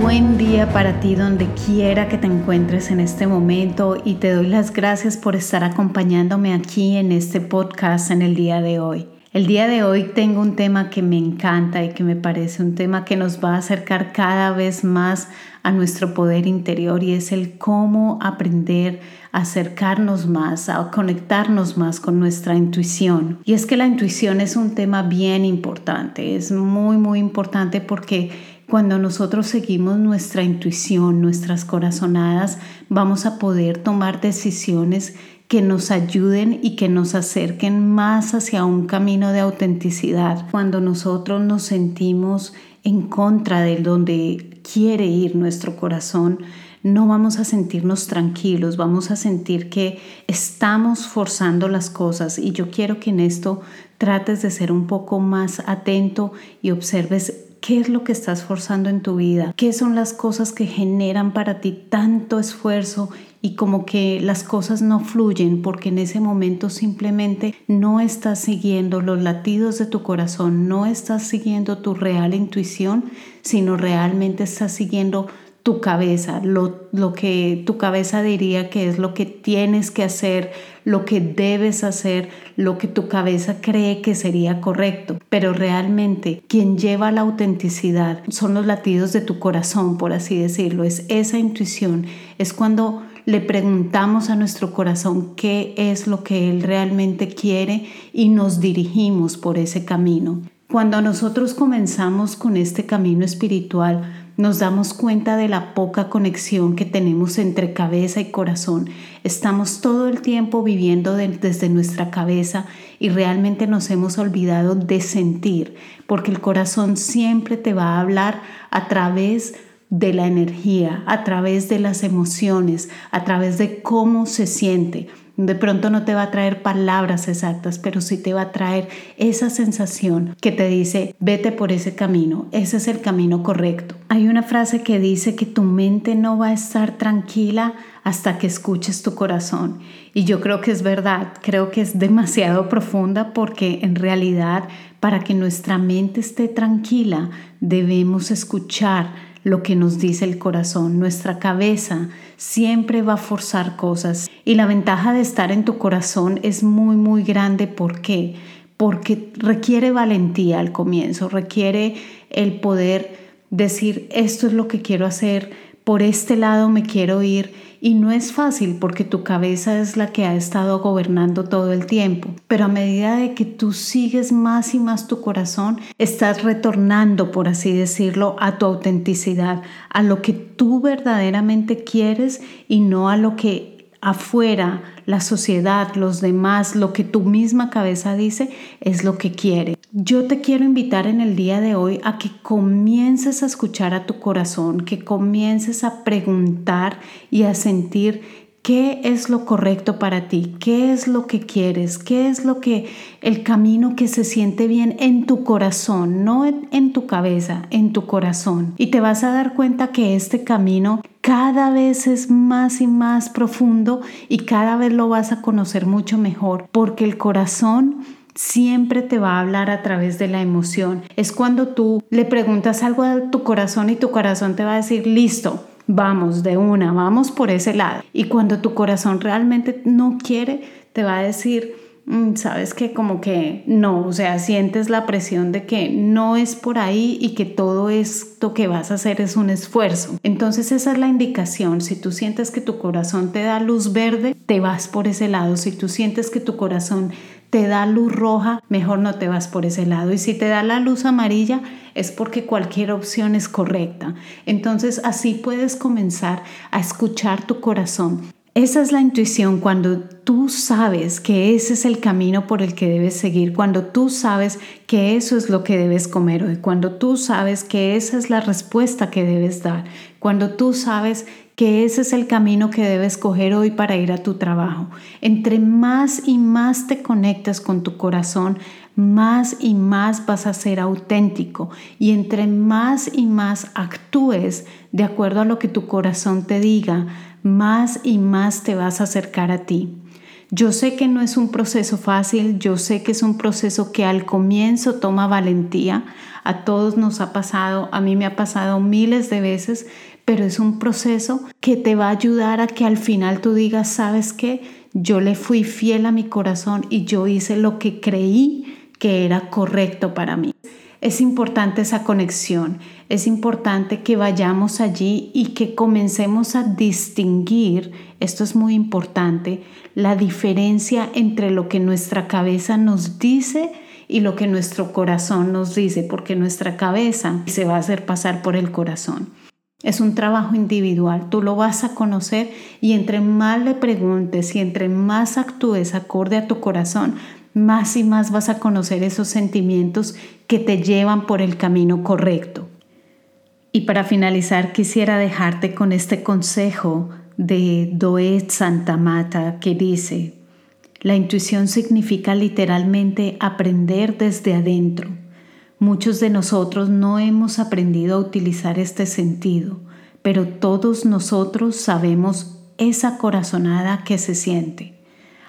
buen día para ti donde quiera que te encuentres en este momento y te doy las gracias por estar acompañándome aquí en este podcast en el día de hoy. El día de hoy tengo un tema que me encanta y que me parece un tema que nos va a acercar cada vez más a nuestro poder interior y es el cómo aprender a acercarnos más, a conectarnos más con nuestra intuición. Y es que la intuición es un tema bien importante, es muy muy importante porque cuando nosotros seguimos nuestra intuición, nuestras corazonadas, vamos a poder tomar decisiones que nos ayuden y que nos acerquen más hacia un camino de autenticidad. Cuando nosotros nos sentimos en contra de donde quiere ir nuestro corazón, no vamos a sentirnos tranquilos, vamos a sentir que estamos forzando las cosas y yo quiero que en esto trates de ser un poco más atento y observes ¿Qué es lo que estás forzando en tu vida? ¿Qué son las cosas que generan para ti tanto esfuerzo y como que las cosas no fluyen porque en ese momento simplemente no estás siguiendo los latidos de tu corazón, no estás siguiendo tu real intuición, sino realmente estás siguiendo tu cabeza, lo, lo, que tu cabeza diría que es lo que tienes que hacer, lo que debes hacer, lo que tu cabeza cree que sería correcto. Pero realmente quien lleva la autenticidad son los latidos de tu corazón, por así decirlo, es esa intuición, es cuando le preguntamos a nuestro corazón qué es lo que él realmente quiere y nos dirigimos por ese camino. Cuando nosotros comenzamos con este camino espiritual, nos damos cuenta de la poca conexión que tenemos entre cabeza y corazón. Estamos todo el tiempo viviendo desde nuestra cabeza y realmente nos hemos olvidado de sentir, porque el corazón siempre te va a hablar a través de la energía, a través de las emociones, a través de cómo se siente. De pronto no te va a traer palabras exactas, pero sí te va a traer esa sensación que te dice, vete por ese camino, ese es el camino correcto. Hay una frase que dice que tu mente no va a estar tranquila hasta que escuches tu corazón. Y yo creo que es verdad, creo que es demasiado profunda porque en realidad para que nuestra mente esté tranquila debemos escuchar lo que nos dice el corazón. Nuestra cabeza siempre va a forzar cosas y la ventaja de estar en tu corazón es muy, muy grande. ¿Por qué? Porque requiere valentía al comienzo, requiere el poder decir, esto es lo que quiero hacer, por este lado me quiero ir y no es fácil porque tu cabeza es la que ha estado gobernando todo el tiempo. Pero a medida de que tú sigues más y más tu corazón, estás retornando, por así decirlo, a tu autenticidad, a lo que tú verdaderamente quieres y no a lo que afuera, la sociedad, los demás, lo que tu misma cabeza dice es lo que quiere. Yo te quiero invitar en el día de hoy a que comiences a escuchar a tu corazón, que comiences a preguntar y a sentir ¿Qué es lo correcto para ti? ¿Qué es lo que quieres? ¿Qué es lo que el camino que se siente bien en tu corazón, no en, tu cabeza, en tu corazón? Y te vas a dar cuenta que este camino cada vez es más y más profundo y cada vez lo vas a conocer mucho mejor porque el corazón siempre te va a hablar a través de la emoción. Es cuando tú le preguntas algo a tu corazón y tu corazón te va a decir, listo, vamos de una, vamos por ese lado. Y cuando tu corazón realmente no quiere, te va a decir, mm, sabes que como que no, o sea, sientes la presión de que no es por ahí y que todo esto que vas a hacer es un esfuerzo. Entonces esa es la indicación. Si tú sientes que tu corazón te da luz verde, te vas por ese lado. Si tú sientes que tu corazón te da luz roja, mejor no te vas por ese lado. Y si te da la luz amarilla, es porque cualquier opción es correcta. Entonces así puedes comenzar a escuchar tu corazón. Esa es la intuición cuando tú sabes que ese es el camino por el que debes seguir, cuando tú sabes que eso es lo que debes comer hoy, cuando tú sabes que esa es la respuesta que debes dar, cuando tú sabes que ese es el camino que debes coger hoy para ir a tu trabajo. Entre más y más te conectas con tu corazón, más y más vas a ser auténtico y entre más y más actúes de acuerdo a lo que tu corazón te diga, más y más te vas a acercar a ti. Yo sé que no es un proceso fácil, yo sé que es un proceso que al comienzo toma valentía, a todos nos ha pasado, a mí me ha pasado miles de veces, pero es un proceso que te va a ayudar a que al final tú digas, ¿sabes qué? Yo le fui fiel a mi corazón y yo hice lo que creí que era correcto para mí. Es importante esa conexión, es importante que vayamos allí y que comencemos a distinguir, esto es muy importante, la diferencia entre lo que nuestra cabeza nos dice y lo que nuestro corazón nos dice, porque nuestra cabeza se va a hacer pasar por el corazón. Es un trabajo individual, tú lo vas a conocer y entre más le preguntes y entre más actúes acorde a tu corazón, más y más vas a conocer esos sentimientos que te llevan por el camino correcto. Y para finalizar, quisiera dejarte con este consejo de Doet Santa Mata que dice, la intuición significa literalmente aprender desde adentro. Muchos de nosotros no hemos aprendido a utilizar este sentido, pero todos nosotros sabemos esa corazonada que se siente.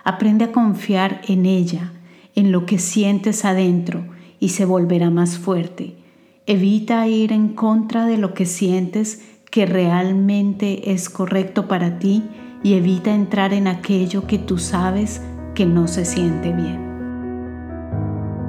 Aprende a confiar en ella, en lo que sientes adentro y se volverá más fuerte. Evita ir en contra de lo que sientes que realmente es correcto para ti y evita entrar en aquello que tú sabes que no se siente bien.